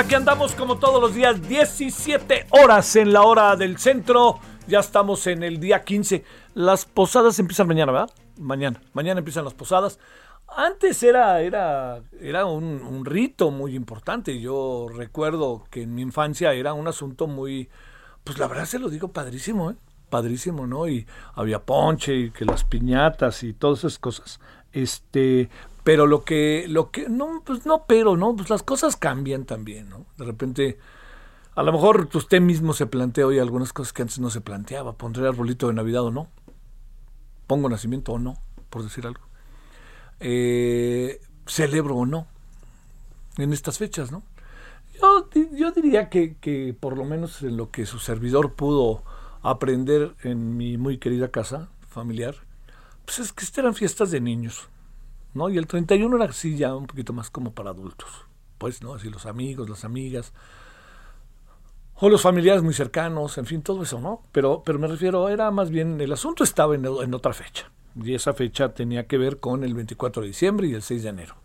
Aquí andamos como todos los días, 17 horas en la hora del centro. Ya estamos en el día 15. Las posadas empiezan mañana, ¿verdad? Mañana, mañana empiezan las posadas. Antes era, era, era un, un rito muy importante. Yo recuerdo que en mi infancia era un asunto muy, pues la verdad se lo digo padrísimo, ¿eh? Padrísimo, ¿no? Y había ponche y que las piñatas y todas esas cosas. Este, pero lo que, lo que, no, pues no, pero, ¿no? Pues las cosas cambian también, ¿no? De repente, a lo mejor usted mismo se plantea hoy algunas cosas que antes no se planteaba. ¿Pondré arbolito de Navidad o no? ¿Pongo nacimiento o no? Por decir algo. Eh, ¿Celebro o no? En estas fechas, ¿no? Yo, yo diría que, que por lo menos en lo que su servidor pudo aprender en mi muy querida casa familiar, pues es que eran fiestas de niños. ¿No? Y el 31 era así ya un poquito más como para adultos. Pues, ¿no? Así los amigos, las amigas, o los familiares muy cercanos, en fin, todo eso, ¿no? Pero, pero me refiero, era más bien, el asunto estaba en, en otra fecha. Y esa fecha tenía que ver con el 24 de diciembre y el 6 de enero.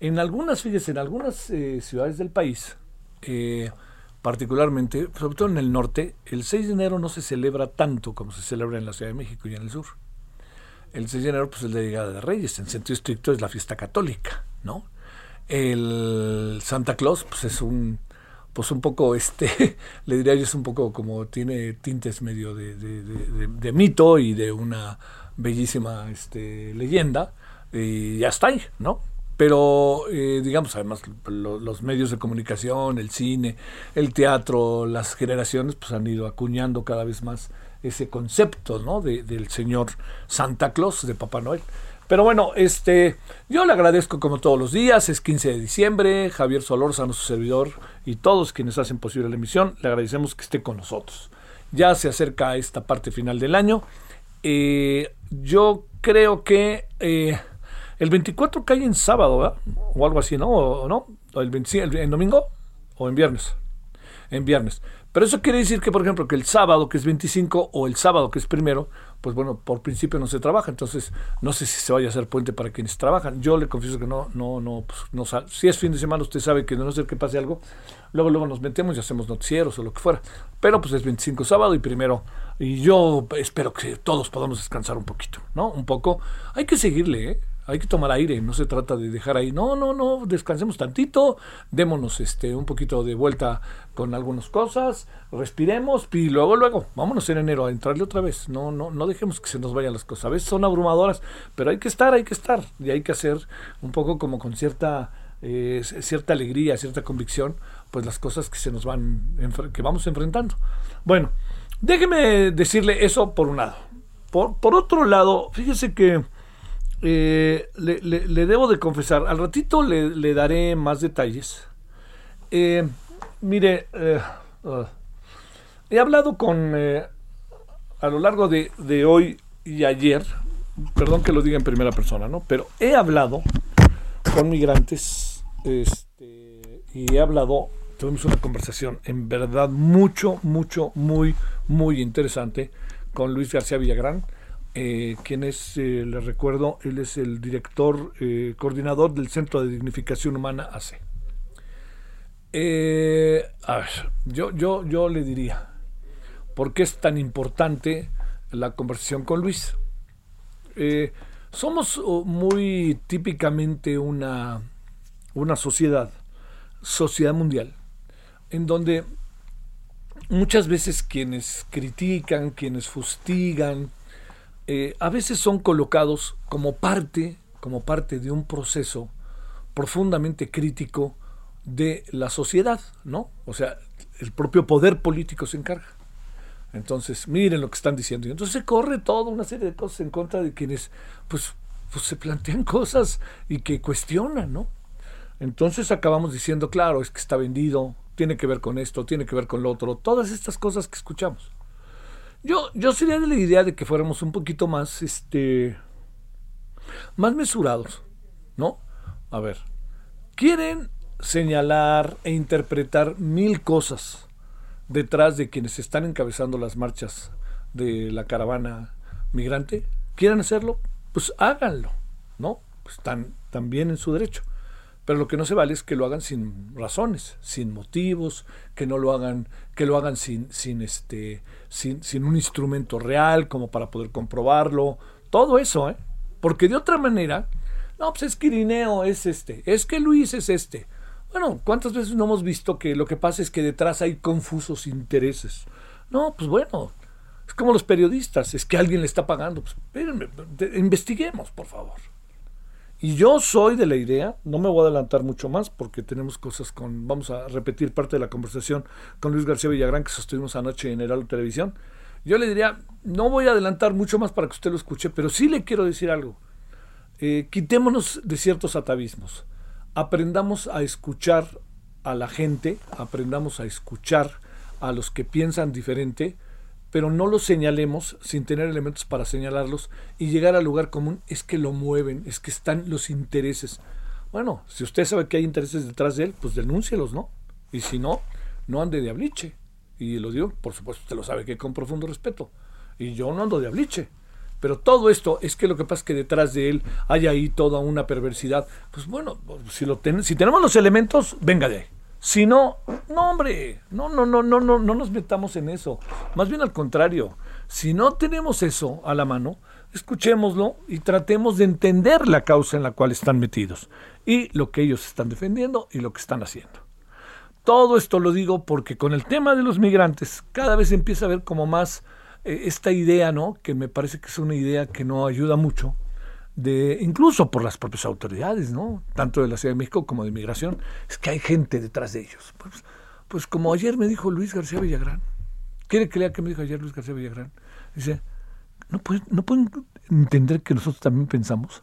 En algunas, fíjese, en algunas eh, ciudades del país, eh, particularmente, sobre todo en el norte, el 6 de enero no se celebra tanto como se celebra en la Ciudad de México y en el sur. El 6 de enero, pues es la llegada de Reyes, en sentido estricto es la fiesta católica, ¿no? El Santa Claus, pues es un, pues un poco, este, le diría yo, es un poco como tiene tintes medio de, de- de- de- mito y de una bellísima este, leyenda, y ya está ahí, ¿no? Pero, eh, digamos, además, lo- los medios de comunicación, el cine, el teatro, las generaciones, pues han ido acuñando cada vez más ese concepto, ¿no? De- del señor Santa Claus, de Papá Noel. Pero bueno, este, yo le agradezco como todos los días, es 15 de diciembre, Javier Solórzano, su servidor, y todos quienes hacen posible la emisión, le agradecemos que esté con nosotros. Ya se acerca esta parte final del año. Eh, yo creo que eh, el 24 cae en sábado, ¿verdad? O algo así, ¿no? ¿O no? ¿O el, 25 el- en domingo? ¿O en viernes? En viernes. Pero eso quiere decir que, por ejemplo, que el sábado, que es 25, o el sábado, que es primero, pues bueno, por principio no se trabaja. Entonces, no sé si se vaya a hacer puente para quienes trabajan. Yo le confieso que no, no, no, pues, no Si es fin de semana, usted sabe que no ser que pase algo, luego, luego nos metemos y hacemos noticieros o lo que fuera. Pero pues es 25 sábado y primero. Y yo espero que todos podamos descansar un poquito, ¿no? Un poco. Hay que seguirle, ¿eh? Hay que tomar aire, no se trata de dejar ahí, no, no, no, descansemos tantito, démonos este un poquito de vuelta con algunas cosas, respiremos y luego, luego, vámonos en enero a entrarle otra vez. No, no, no dejemos que se nos vayan las cosas. A veces son abrumadoras, pero hay que estar, hay que estar. Y hay que hacer un poco como con cierta, eh, cierta alegría, cierta convicción, pues las cosas que se nos van, que vamos enfrentando. Bueno, déjeme decirle eso por un lado. Por, por otro lado, fíjese que eh, le, debo de confesar, al ratito le, daré más detalles. Eh, mire, eh, ah, he hablado con, a lo largo de, de hoy y ayer, perdón que lo diga en primera persona, ¿no? Pero he hablado con migrantes este, y he hablado, tuvimos una conversación en verdad mucho, mucho, muy, muy interesante con Luis García Villagrán. Eh, quien es, eh, le recuerdo, él es el director, eh, coordinador del Centro de Dignificación Humana AC. a ver, yo, yo, yo le diría, ¿por qué es tan importante la conversación con Luis? somos oh, muy típicamente una, una sociedad, sociedad mundial, en donde muchas veces quienes critican, quienes fustigan, eh, a veces son colocados como parte, como parte de un proceso profundamente crítico de la sociedad, ¿no? O sea, el propio poder político se encarga. Entonces, miren lo que están diciendo. Y entonces se corre toda una serie de cosas en contra de quienes, pues, pues se plantean cosas y que cuestionan, ¿no? Entonces acabamos diciendo, claro, es que está vendido, tiene que ver con esto, tiene que ver con lo otro, todas estas cosas que escuchamos. Yo, yo sería de la idea de que fuéramos un poquito más, este, más mesurados, ¿no? A ver, quieren señalar e interpretar mil cosas detrás de quienes están encabezando las marchas de la caravana migrante. ¿Quieren hacerlo? Pues háganlo, ¿no? Pues están también en su derecho. Pero lo que no se vale es que lo hagan sin razones, sin motivos, que no lo hagan, que lo hagan sin, sin este, sin, sin un instrumento real como para poder comprobarlo. Todo eso, ¿eh? Porque de otra manera, no, pues es que Irineo es este, es que Luis es este. Bueno, ¿cuántas veces no hemos visto que lo que pasa es que detrás hay confusos intereses? No, pues bueno, es como los periodistas, es que alguien le está pagando. Pues, espérenme, investiguemos, por favor. Y yo soy de la idea, no me voy a adelantar mucho más porque tenemos cosas con, vamos a repetir parte de la conversación con Luis García Villagrán que sostuvimos anoche en Heraldo Televisión. Yo le diría, no voy a adelantar mucho más para que usted lo escuche, pero sí le quiero decir algo. Eh, quitémonos de ciertos atavismos. Aprendamos a escuchar a la gente, aprendamos a escuchar a los que piensan diferente pero no los señalemos sin tener elementos para señalarlos y llegar al lugar común es que lo mueven, es que están los intereses. Bueno, si usted sabe que hay intereses detrás de él, pues denúncielos, ¿no? Y si no, no ande de abliche. Y lo digo, por supuesto, usted lo sabe que con profundo respeto. Y yo no ando de abliche. Pero todo esto es que lo que pasa es que detrás de él hay ahí toda una perversidad. Pues bueno, si, lo si tenemos los elementos, venga de ahí. Si no, no hombre, no, no, no, no, no, no nos metamos en eso. Más bien al contrario, si no tenemos eso a la mano, escuchémoslo y tratemos de entender la causa en la cual están metidos y lo que ellos están defendiendo y lo que están haciendo. Todo esto lo digo porque con el tema de los migrantes cada vez empieza a ver como más eh, esta idea, ¿no? Que me parece que es una idea que no ayuda mucho incluso por las propias autoridades, ¿no? Tanto de la Ciudad de México como de Migración, es que hay gente detrás de ellos. Pues, pues como ayer me dijo Luis García Villagrán, ¿quiere que lea qué me dijo ayer Luis García Villagrán? Dice, no pueden, no pueden entender que nosotros también pensamos.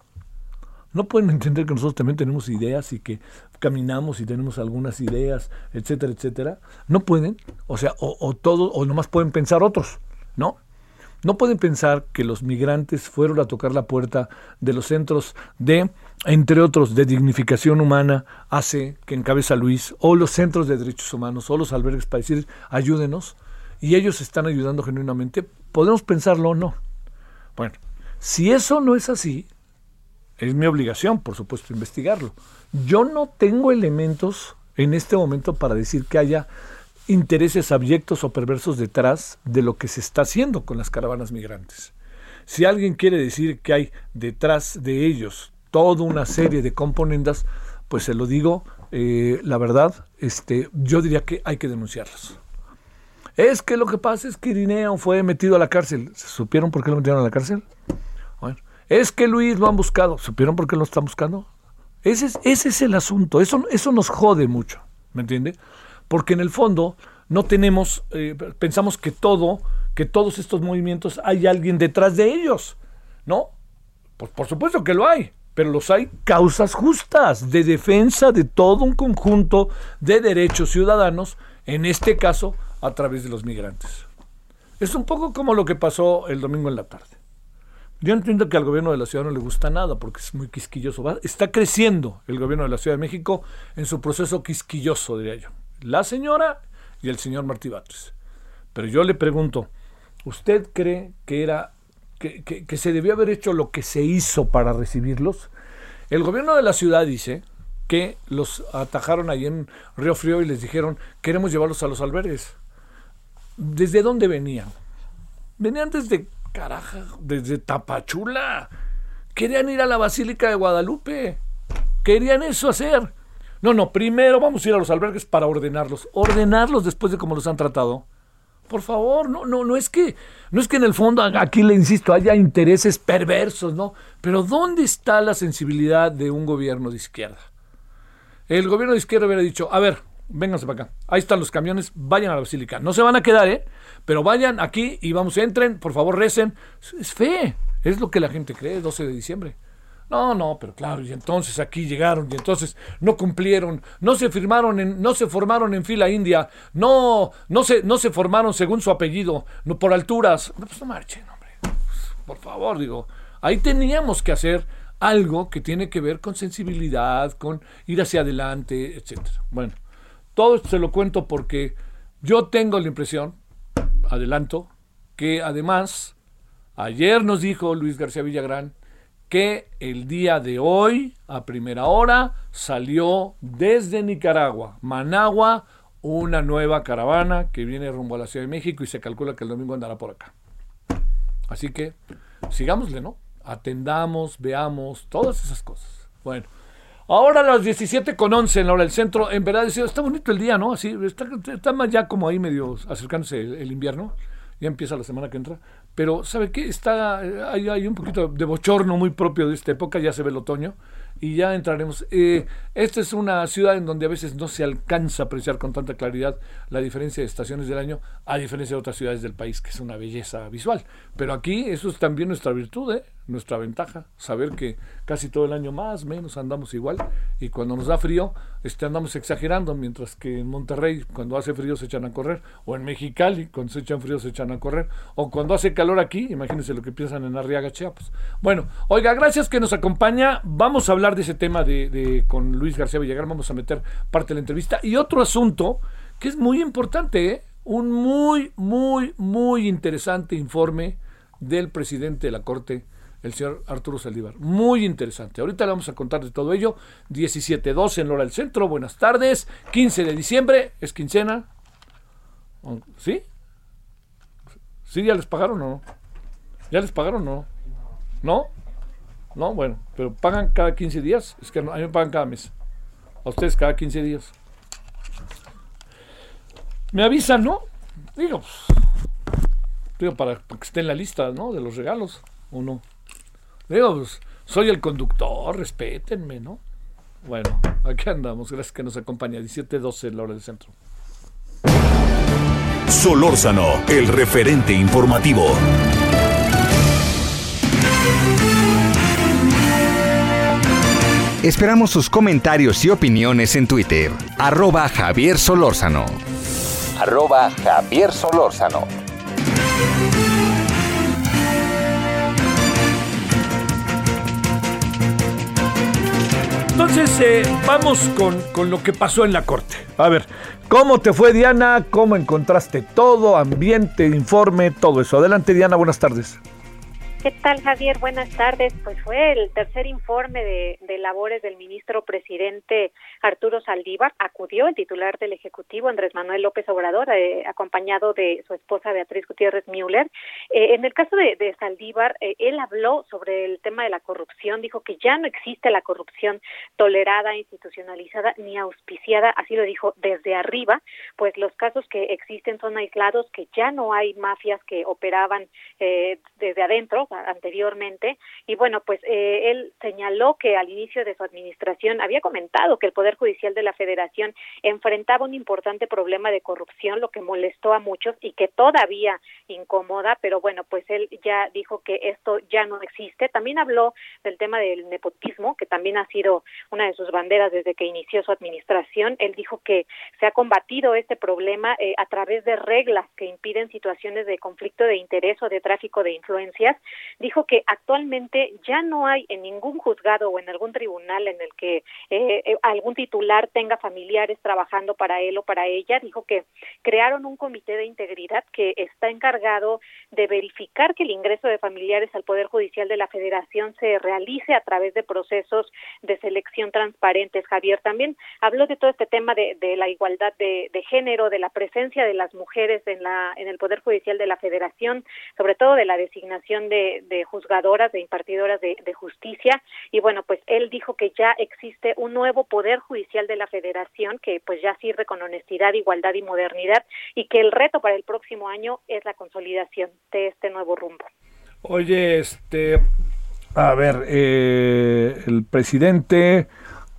No pueden entender que nosotros también tenemos ideas y que caminamos y tenemos algunas ideas, etcétera, etcétera. No pueden, o sea, o, o todo, o nomás pueden pensar otros, ¿no? No pueden pensar que los migrantes fueron a tocar la puerta de los centros de, entre otros, de dignificación humana, hace que encabeza Luis, o los centros de derechos humanos, o los albergues para decir, ayúdenos, y ellos están ayudando genuinamente. ¿Podemos pensarlo o no? Bueno, si eso no es así, es mi obligación, por supuesto, investigarlo. Yo no tengo elementos en este momento para decir que haya intereses abyectos o perversos detrás de lo que se está haciendo con las caravanas migrantes. Si alguien quiere decir que hay detrás de ellos toda una serie de componendas, pues se lo digo, eh, la verdad, este, yo diría que hay que denunciarlos. Es que lo que pasa es que Irineo fue metido a la cárcel. ¿Supieron por qué lo metieron a la cárcel? Es que Luis lo han buscado. ¿Supieron por qué lo están buscando? Ese es, ese es el asunto. Eso, eso nos jode mucho. ¿Me entiende? Porque en el fondo no tenemos, eh, pensamos que todo, que todos estos movimientos hay alguien detrás de ellos, ¿no? Pues por supuesto que lo hay, pero los hay causas justas de defensa de todo un conjunto de derechos ciudadanos, en este caso a través de los migrantes. Es un poco como lo que pasó el domingo en la tarde. Yo entiendo que al gobierno de la ciudad no le gusta nada porque es muy quisquilloso. Está creciendo el gobierno de la Ciudad de México en su proceso quisquilloso, diría yo la señora y el señor Martí Batres. Pero yo le pregunto, ¿usted cree que era que, que, se debió haber hecho lo que se hizo para recibirlos. El gobierno de la ciudad dice que los atajaron ahí en Río Frío y les dijeron, queremos llevarlos a los albergues. ¿Desde dónde venían? Venían desde Caraja, desde Tapachula. Querían ir a la Basílica de Guadalupe. Querían eso hacer. No, no, primero vamos a ir a los albergues para ordenarlos. Ordenarlos después de cómo los han tratado. Por favor, no, no, no es que, no es que en el fondo, aquí le insisto, haya intereses perversos, ¿no? Pero ¿dónde está la sensibilidad de un gobierno de izquierda? El gobierno de izquierda hubiera dicho, a ver, vénganse para acá. Ahí están los camiones, vayan a la basílica. No se van a quedar, ¿eh? Pero vayan aquí y vamos, entren, por favor, recen. Es fe, es lo que la gente cree, 12 de diciembre. No, no, pero claro, y entonces aquí llegaron y entonces no cumplieron, no se firmaron en, no se formaron en fila india, no, no se, no se formaron según su apellido, no por alturas. No, pues no marchen, hombre. por favor, digo, ahí teníamos que hacer algo que tiene que ver con sensibilidad, con ir hacia adelante, etcétera. Bueno, todo esto se lo cuento porque yo tengo la impresión, adelanto, que además ayer nos dijo Luis García Villagrán que el día de hoy, a primera hora, salió desde Nicaragua, Managua, una nueva caravana que viene rumbo a la Ciudad de México y se calcula que el domingo andará por acá. Así que sigámosle, ¿no? Atendamos, veamos, todas esas cosas. Bueno, ahora a las 17 con 11 en la hora del centro, en verdad está bonito el día, ¿no? Así, está, está ya como ahí medio acercándose el invierno ya empieza la semana que entra, pero ¿sabe qué? Está, hay, hay, un poquito de bochorno muy propio de esta época, ya se ve el otoño, y ya entraremos. Eh, esta es una ciudad en donde a veces no se alcanza a apreciar con tanta claridad la diferencia de estaciones del año, a diferencia de otras ciudades del país, que es una belleza visual. Pero aquí eso es también nuestra virtud, ¿eh? Nuestra ventaja, saber que casi todo el año más, menos andamos igual, y cuando nos da frío, este, andamos exagerando, mientras que en Monterrey, cuando hace frío se echan a correr, o en Mexicali, cuando se echan frío se echan a correr, o cuando hace calor aquí, imagínense lo que piensan en Arriaga, Chiapas. Bueno, oiga, gracias que nos acompaña, vamos a hablar de ese tema de, con Luis García Villagrán, vamos a meter parte de la entrevista. Y otro asunto que es muy importante, ¿eh? un muy, muy, muy interesante informe del presidente de la Corte, el señor Arturo Saldívar. Muy interesante. Ahorita le vamos a contar de todo ello. 17.12 en Lora del Centro. Buenas tardes. 15 de diciembre. Es quincena. ¿Sí? ¿Sí ya les pagaron o no? ¿Ya les pagaron o no? ¿No? No, bueno, pero pagan cada 15 días. Es que a mí me pagan cada mes. A ustedes cada 15 días. Me avisan, ¿no? Digo, pues, digo para, que esté en la lista, ¿no? De los regalos, ¿o no? Digo, pues, soy el conductor, respétenme, ¿no? Bueno, aquí andamos. Gracias que nos acompaña. 17-12 la hora del centro. Solórzano, el referente informativo. Esperamos sus comentarios y opiniones en Twitter. Arroba Javier Solórzano. Arroba Javier Solórzano. Entonces, eh, vamos con, con, lo que pasó en la corte. A ver, ¿cómo te fue Diana? ¿Cómo encontraste todo? Ambiente, informe, todo eso. Adelante Diana, buenas tardes. ¿Qué tal, Javier? Buenas tardes. Pues fue el tercer informe de, labores del ministro presidente Arturo Saldívar. Acudió el titular del Ejecutivo, Andrés Manuel López Obrador, eh, acompañado de su esposa Beatriz Gutiérrez Müller. Eh, en el caso de, Saldívar, eh, él habló sobre el tema de la corrupción, dijo que ya no existe la corrupción tolerada, institucionalizada ni auspiciada, así lo dijo desde arriba, pues los casos que existen son aislados, que ya no hay mafias que operaban desde adentro, anteriormente. Y bueno, pues eh, él señaló que al inicio de su administración había comentado que el Poder Judicial de la Federación enfrentaba un importante problema de corrupción, lo que molestó a muchos y que todavía incomoda, pero bueno, pues él ya dijo que esto ya no existe. También habló del tema del nepotismo, que también ha sido una de sus banderas desde que inició su administración. Él dijo que se ha combatido este problema eh, a través de reglas que impiden situaciones de conflicto de interés o de tráfico de influencias dijo que actualmente ya no hay en ningún juzgado o en algún tribunal en el que eh, eh, algún titular tenga familiares trabajando para él o para ella. Dijo que crearon un comité de integridad que está encargado de verificar que el ingreso de familiares al Poder Judicial de la Federación se realice a través de procesos de selección transparentes. Javier también habló de todo este tema de, la igualdad de, género, de la presencia de las mujeres en, la, en el Poder Judicial de la Federación, sobre todo de la designación de, juzgadoras, de impartidoras de, de justicia. Y bueno, pues él dijo que ya existe un nuevo Poder Judicial de la Federación que pues ya sirve con honestidad, igualdad y modernidad y que el reto para el próximo año es la consolidación de este nuevo rumbo. Oye, este, a ver, eh, el presidente,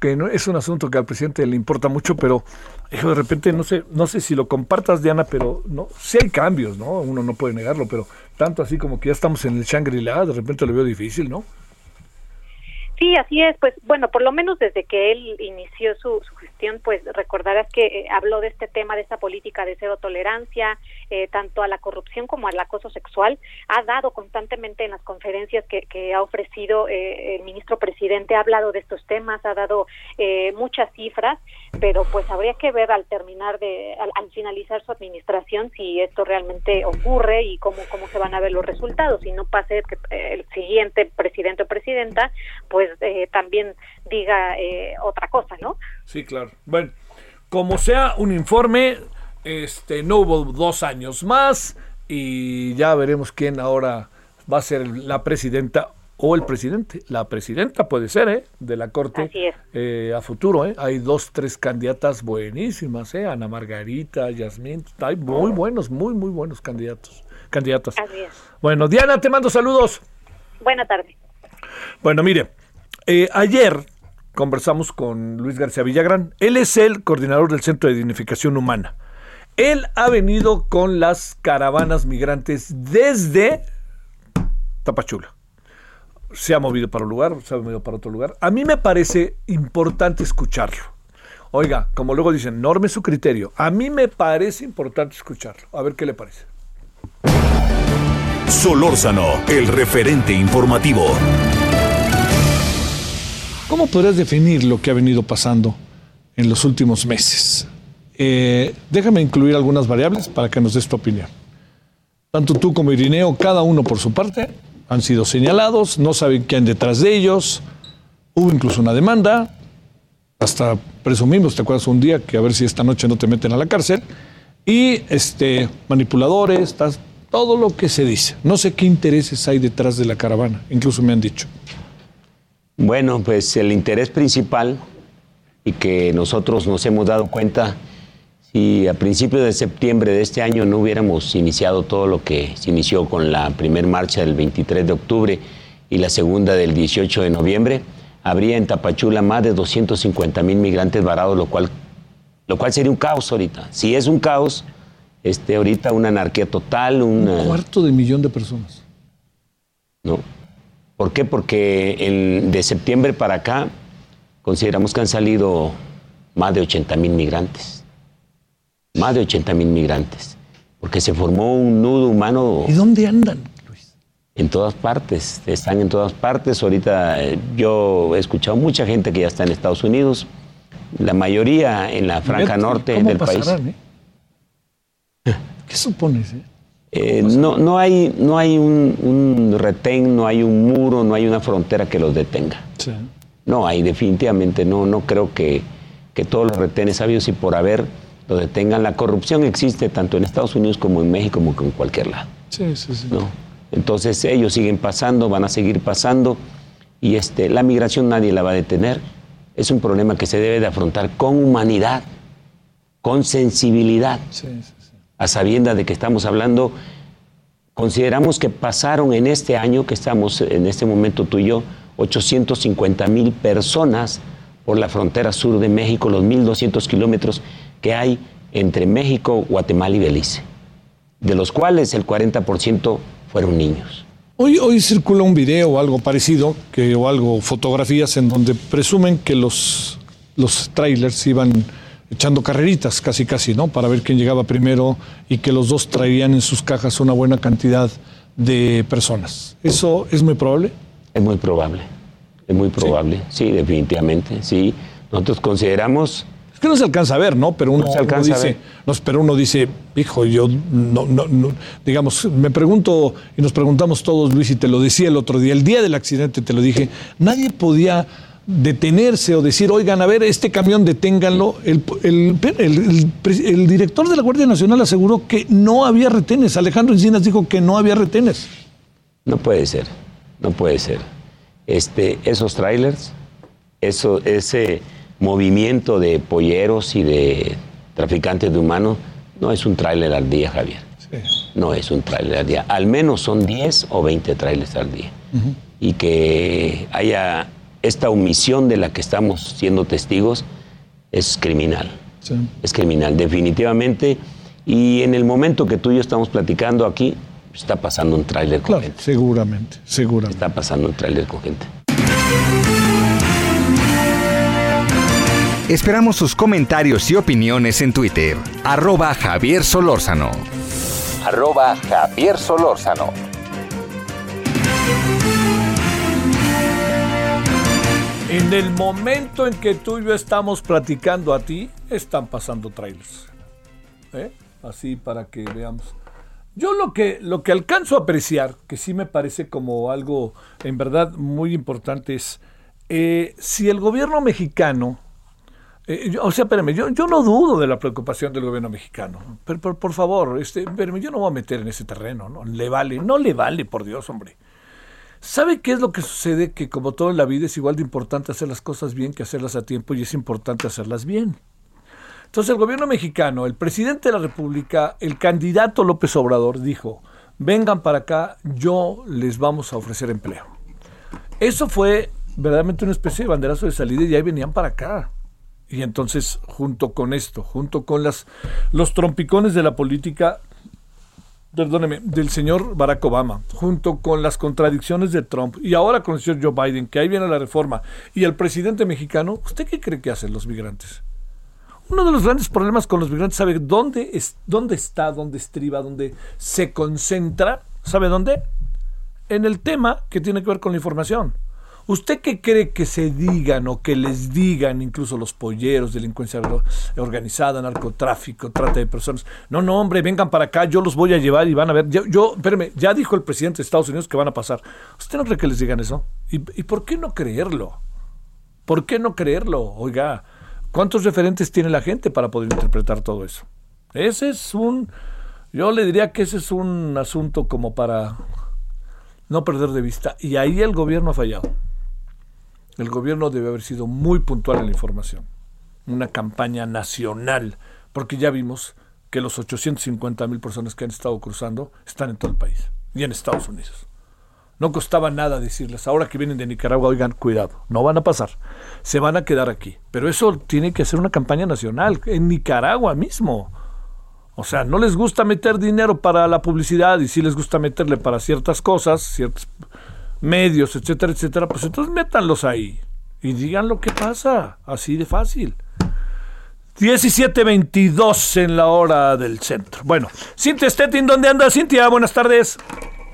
que no es un asunto que al presidente le importa mucho, pero de repente no sé, no sé si lo compartas, Diana, pero no, sí hay cambios, ¿no? Uno no puede negarlo, pero tanto así como que ya estamos en el Shangri-La, de repente lo veo difícil, ¿no? Sí, así es. Pues bueno, por lo menos desde que él inició su, su gestión, pues recordarás que eh, habló de este tema, de esta política de cero tolerancia, eh, tanto a la corrupción como al acoso sexual. Ha dado constantemente en las conferencias que, que ha ofrecido eh, el ministro presidente, ha hablado de estos temas, ha dado muchas cifras, pero pues habría que ver al terminar de, al, al, finalizar su administración si esto realmente ocurre y cómo, cómo se van a ver los resultados. Y no pase que el siguiente presidente o presidenta, pues eh, también diga eh, otra cosa, ¿no? Sí, claro. Bueno, como sea un informe, este no hubo dos años más y ya veremos quién ahora va a ser la presidenta o el presidente. La presidenta puede ser, ¿eh? De la Corte eh, a futuro, ¿eh? Hay dos, tres candidatas buenísimas, ¿eh? Ana Margarita, Yasmín. Hay muy buenos, muy, muy buenos candidatos. Candidatos. Así es. Bueno, Diana, te mando saludos. Buena tarde. Bueno, mire, eh, ayer conversamos con Luis García Villagrán. Él es el coordinador del Centro de Dignificación Humana. Él ha venido con las caravanas migrantes desde Tapachula. Se ha movido para un lugar, se ha movido para otro lugar. A mí me parece importante escucharlo. Oiga, como luego dicen, norme su criterio. A mí me parece importante escucharlo. A ver qué le parece. Solórzano, el referente informativo. ¿Cómo podrías definir lo que ha venido pasando en los últimos meses? Eh, déjame incluir algunas variables para que nos des tu opinión. Tanto tú como Irineo, cada uno por su parte, han sido señalados, no saben quién detrás de ellos, hubo incluso una demanda, hasta presumimos, te acuerdas un día, que a ver si esta noche no te meten a la cárcel, y este, manipuladores, todo lo que se dice. No sé qué intereses hay detrás de la caravana, incluso me han dicho. Bueno, pues el interés principal y que nosotros nos hemos dado cuenta, si a principios de septiembre de este año no hubiéramos iniciado todo lo que se inició con la primera marcha del 23 de octubre y la segunda del 18 de noviembre, habría en Tapachula más de 250 mil migrantes varados, lo cual, lo cual sería un caos ahorita. Si es un caos, este, ahorita una anarquía total. Un cuarto de millón de personas. No, ¿Por qué? Porque de septiembre para acá consideramos que han salido más de 80 mil migrantes. Más de 80 mil migrantes. Porque se formó un nudo humano. ¿Y dónde andan, Luis? En todas partes. Están en todas partes. Ahorita eh, yo he escuchado mucha gente que ya está en Estados Unidos. La mayoría en la franja norte del país. Eh? ¿Qué supones? Eh? Eh, no, no hay, no hay un, retén, no hay un muro, no hay una frontera que los detenga. No hay, definitivamente no. No creo que, todos los retenes sabios y por haber lo detengan. La corrupción existe tanto en Estados Unidos como en México como en cualquier lado. Sí, sí, sí. Entonces ellos siguen pasando, van a seguir pasando y este, la migración nadie la va a detener. Es un problema que se debe de afrontar con humanidad, con sensibilidad. Sí, sí a sabienda de que estamos hablando, consideramos que pasaron en este año, que estamos en este momento tú y yo, 850 mil personas por la frontera sur de México, los 1.200 kilómetros que hay entre México, Guatemala y Belice, de los cuales el 40% fueron niños. Hoy, hoy circula un video o algo parecido, que, o algo, fotografías en donde presumen que los, los trailers iban echando carreritas casi casi, ¿no? Para ver quién llegaba primero y que los dos traerían en sus cajas una buena cantidad de personas. ¿Eso es muy probable? Es muy probable, es muy probable, sí, definitivamente, sí. Nosotros consideramos es que no se alcanza a ver, ¿no? Pero uno, No se alcanza uno a dice, ver. nos- pero uno dice, hijo, yo no, no, no", digamos, me pregunto y nos preguntamos todos, Luis, y te lo decía el otro día, el día del accidente te lo dije, nadie podía detenerse o decir, oigan, a ver, este camión deténganlo. El, el- el- el pre- el director de la Guardia Nacional aseguró que no había retenes. Alejandro Encinas dijo que no había retenes. No puede ser, no puede ser. Este, esos trailers, eso, ese movimiento de polleros y de traficantes de humanos, no es un tráiler al día, Javier. No es un tráiler al día. Al menos son 10 o 20 trailers al día. Y que haya esta omisión de la que estamos siendo testigos es criminal. Sí. Es criminal, definitivamente. Y en el momento que tú y yo estamos platicando aquí, está pasando un tráiler con Claro, gente. seguramente, seguramente. Está pasando un tráiler con gente. Esperamos sus comentarios y opiniones en Twitter. Arroba Javier Solórzano. Arroba Javier Solórzano. En el momento en que tú y yo estamos platicando a ti, están pasando trailers. ¿Eh? Así para que veamos. Yo lo que, lo que alcanzo a apreciar, que sí me parece como algo en verdad muy importante, es eh, si el gobierno mexicano, eh, yo- o sea, espérame, yo, yo no dudo de la preocupación del gobierno mexicano, pero, por- por favor, este, espérame, yo no voy a meter en ese terreno, ¿no? Le vale, no le vale, por Dios, hombre. ¿Sabe qué es lo que sucede? Que como todo en la vida es igual de importante hacer las cosas bien que hacerlas a tiempo y es importante hacerlas bien. Entonces el gobierno mexicano, el presidente de la República, el candidato López Obrador dijo, vengan para acá, yo les vamos a ofrecer empleo. Eso fue verdaderamente una especie de banderazo de salida y ahí venían para acá. Y entonces, junto con esto, junto con las, los trompicones de la política, perdóneme, del señor Barack Obama, junto con las contradicciones de Trump y ahora con el señor Joe Biden, que ahí viene la reforma, y el presidente mexicano, ¿usted qué cree que hacen los migrantes? Uno de los grandes problemas con los migrantes, ¿sabe dónde, es, dónde está, dónde estriba, dónde se concentra? ¿Sabe dónde? En el tema que tiene que ver con la información. ¿Usted qué cree que se digan o que les digan incluso los polleros, delincuencia or- organizada, narcotráfico, trata de personas? No, no, hombre, vengan para acá, yo los voy a llevar y van a ver. Yo, yo espérame, ya dijo el presidente de Estados Unidos que van a pasar. ¿Usted no cree que les digan eso? ¿Y, y por qué no creerlo? ¿Por qué no creerlo? Oiga, ¿cuántos referentes tiene la gente para poder interpretar todo eso? Ese es un, yo le diría que ese es un asunto como para no perder de vista. Y ahí el gobierno ha fallado. El gobierno debe haber sido muy puntual en la información. Una campaña nacional, porque ya vimos que los 850 mil personas que han estado cruzando están en todo el país y en Estados Unidos. No costaba nada decirles, ahora que vienen de Nicaragua, oigan, cuidado, no van a pasar, se van a quedar aquí. Pero eso tiene que ser una campaña nacional, en Nicaragua mismo. O sea, no les gusta meter dinero para la publicidad y sí les gusta meterle para ciertas cosas, ciertos medios, etcétera, etcétera, pues entonces métanlos ahí y digan lo que pasa, así de fácil. 17.22 en la hora del centro. Bueno, Cintia Stettin, ¿dónde anda Cintia? Buenas tardes.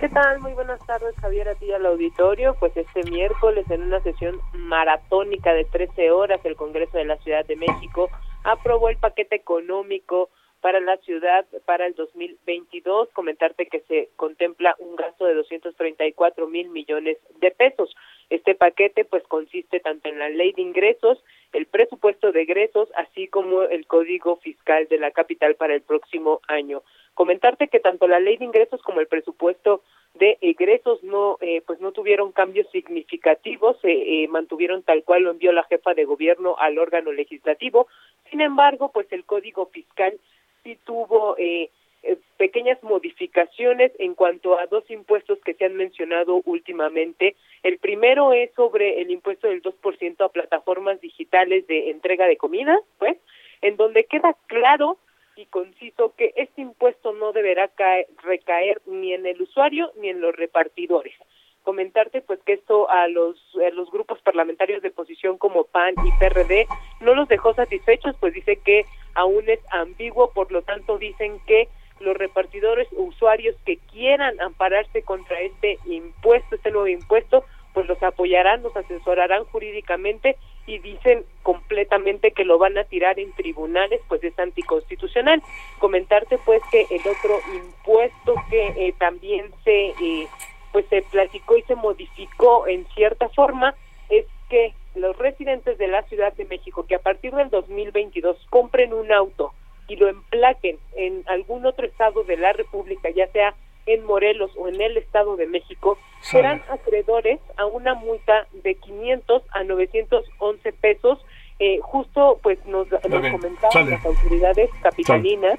¿Qué tal? Muy buenas tardes, Javier, a ti al auditorio. Pues este miércoles, en una sesión maratónica de 13 horas, el Congreso de la Ciudad de México aprobó el paquete económico para la ciudad para el 2022. Comentarte que se contempla un gasto de 234 mil millones de pesos. Este paquete pues consiste tanto en la ley de ingresos, el presupuesto de egresos, así como el código fiscal de la capital para el próximo año. Comentarte que tanto la ley de ingresos como el presupuesto de egresos no eh, pues no tuvieron cambios significativos, se eh, mantuvieron tal cual lo envió la jefa de gobierno al órgano legislativo. Sin embargo, pues el código fiscal sí tuvo eh, eh, pequeñas modificaciones en cuanto a dos impuestos que se han mencionado últimamente. El primero es sobre el impuesto del 2% a plataformas digitales de entrega de comida, pues, en donde queda claro y conciso que este impuesto no deberá caer, recaer ni en el usuario ni en los repartidores. Comentarte pues que esto a los, a los grupos parlamentarios de oposición como PAN y PRD no los dejó satisfechos, pues dice que aún es ambiguo, por lo tanto dicen que los repartidores usuarios que quieran ampararse contra este impuesto, este nuevo impuesto, pues los apoyarán, los asesorarán jurídicamente y dicen completamente que lo van a tirar en tribunales, pues es anticonstitucional. Comentarte pues que el otro impuesto que eh, también se eh, pues se platicó y se modificó en cierta forma es que los residentes de la Ciudad de México que a partir del 2022 compren un auto y lo emplaquen en algún otro estado de la República, ya sea en Morelos o en el Estado de México, serán acreedores a una multa de 500 a 911 pesos. Eh, justo pues nos, nos comentaban las autoridades capitalinas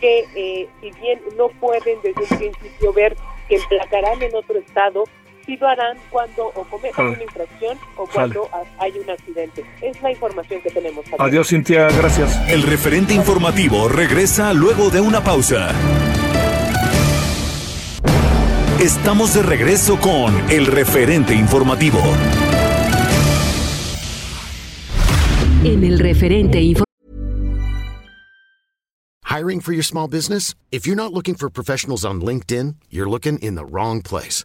que eh, si bien no pueden desde un principio ver que emplacarán en otro estado, sí lo harán cuando o cometan una infracción o cuando hay un accidente. Es la información que tenemos. Adiós, Cintia, gracias. El referente informativo regresa luego de una pausa. Estamos de regreso con el referente informativo. En el referente informativo. Hiring for your small business? If you're not looking for professionals on LinkedIn, you're looking in the wrong place.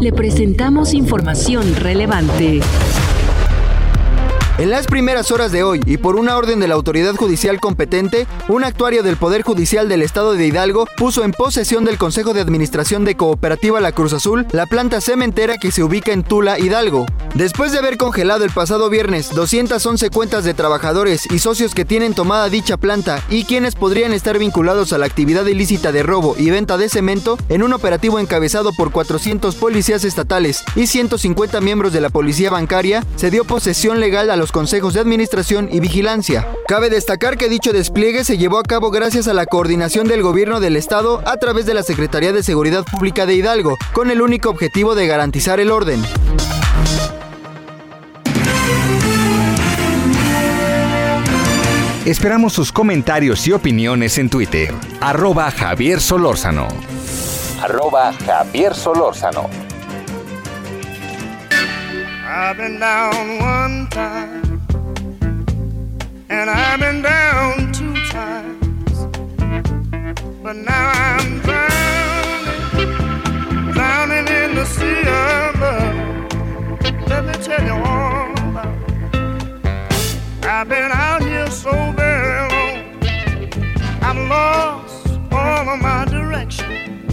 Le presentamos información relevante. En las primeras horas de hoy, y por una orden de la autoridad judicial competente, un actuario del Poder Judicial del Estado de Hidalgo puso en posesión del Consejo de Administración de Cooperativa La Cruz Azul la planta cementera que se ubica en Tula, Hidalgo. Después de haber congelado el pasado viernes 211 cuentas de trabajadores y socios que tienen tomada dicha planta y quienes podrían estar vinculados a la actividad ilícita de robo y venta de cemento, en un operativo encabezado por 400 policías estatales y 150 miembros de la policía bancaria, se dio posesión legal a los consejos de administración y vigilancia. Cabe destacar que dicho despliegue se llevó a cabo gracias a la coordinación del gobierno del estado a través de la Secretaría de Seguridad Pública de Hidalgo, con el único objetivo de garantizar el orden. Esperamos sus comentarios y opiniones en Twitter. Arroba Javier Solórzano. Arroba Javier Solórzano. I've been down one time, and I've been down two times, but now I'm drowning, drowning in the sea of love. Let me tell you all about it. I've been out here so very long, I've lost all of my direction,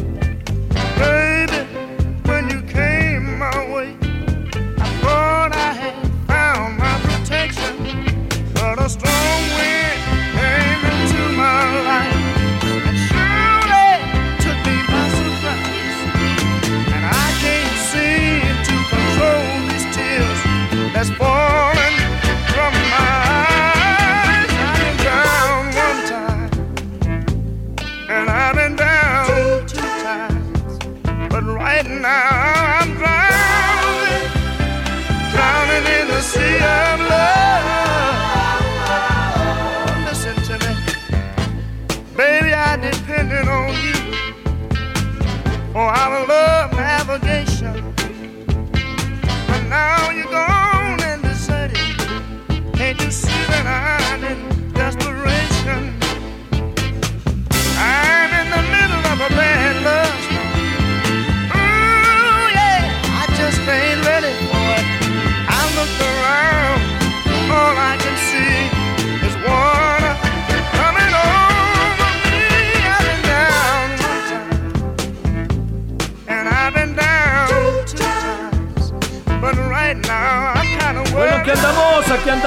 baby.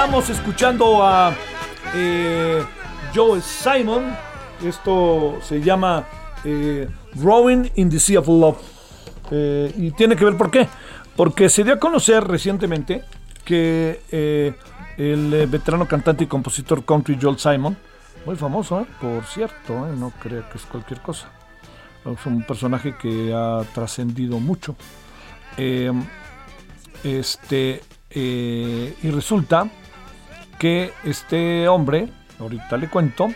Andamos escuchando a eh, Joe Simon. Esto se llama eh, Rowing in the Sea of Love. Eh, y tiene que ver por qué. Porque se dio a conocer recientemente que eh, el eh, veterano cantante y compositor country Joel Simon, muy famoso, por cierto, no crea que es cualquier cosa. Es un personaje que ha trascendido mucho. Este, y resulta que este hombre, ahorita le cuento,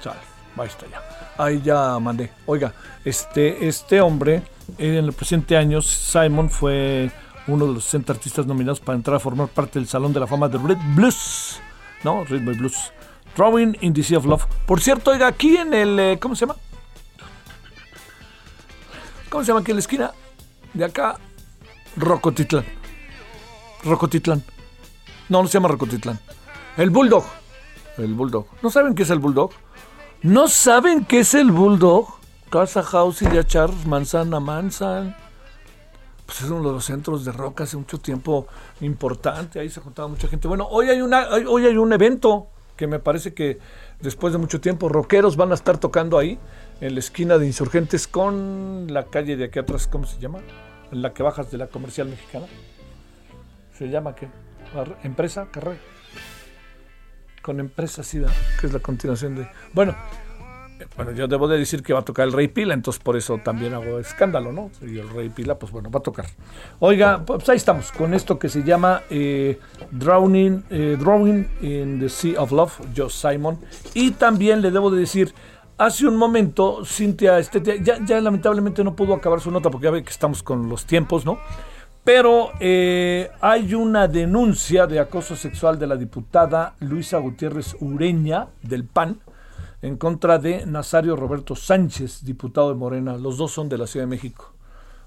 Sale, ahí está ya. Ahí ya mandé. Oiga, este, este hombre, en los presentes años, Simon fue uno de los 60 artistas nominados para entrar a formar parte del Salón de la Fama de Red Blues. ¿No? Rhythm and Blues. Drawing in the Sea of Love. Por cierto, oiga, aquí en el. eh, ¿Cómo se llama? ¿Cómo se llama aquí en la esquina? De acá. Rocotitlán. Rocotitlán. No, no se llama Rocotitlán. El Bulldog. El Bulldog. ¿No saben qué es el Bulldog? ¿No saben qué es el Bulldog? Casa House y echar manzana manzana. Pues es uno de los centros de rock hace mucho tiempo importante. Ahí se juntaba mucha gente. Bueno, hoy hay, una, hoy hay un evento que me parece que después de mucho tiempo, rockeros van a estar tocando ahí, en la esquina de Insurgentes con la calle de aquí atrás, ¿cómo se llama? En la que bajas de la comercial mexicana. ¿Se llama qué? ¿Empresa? ¿Carrera? Con empresa, ¿verdad? que es la continuación de... Bueno, eh, bueno, yo debo de decir que va a tocar el Rey Pila, entonces por eso también hago escándalo, ¿no? Y el Rey Pila, pues bueno, va a tocar. Oiga, pues ahí estamos, con esto que se llama eh, Drowning, eh, Drawing in the Sea of Love, Joe Simon. Y también le debo de decir, hace un momento, Cintia Estetia, ya, ya lamentablemente no pudo acabar su nota porque ya ve que estamos con los tiempos, ¿no? Pero eh, hay una denuncia de acoso sexual de la diputada Luisa Gutiérrez Ureña del PAN en contra de Nazario Roberto Sánchez, diputado de Morena. Los dos son de la Ciudad de México.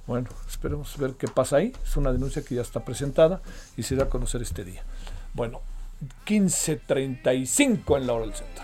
Bueno, esperemos ver qué pasa ahí. Es una denuncia que ya está presentada y se da a conocer este día. Bueno, 15.35 en la hora del centro.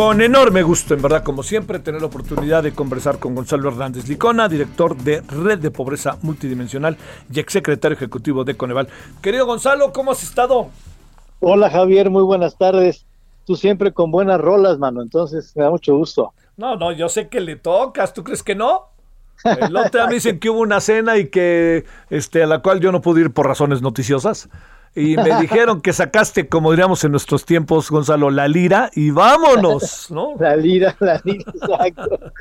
Con enorme gusto, en verdad, como siempre, tener la oportunidad de conversar con Gonzalo Hernández Licona, director de Red de Pobreza Multidimensional y exsecretario ejecutivo de Coneval. Querido Gonzalo, ¿cómo has estado? Hola Javier, muy buenas tardes. Tú siempre con buenas rolas, mano, entonces me da mucho gusto. No, no, yo sé que le tocas, ¿tú crees que no? El otro día me dicen que hubo una cena y que, este, a la cual yo no pude ir por razones noticiosas. Y me dijeron que sacaste, como diríamos en nuestros tiempos, Gonzalo, la lira y vámonos, ¿no? La lira, la lira, exacto.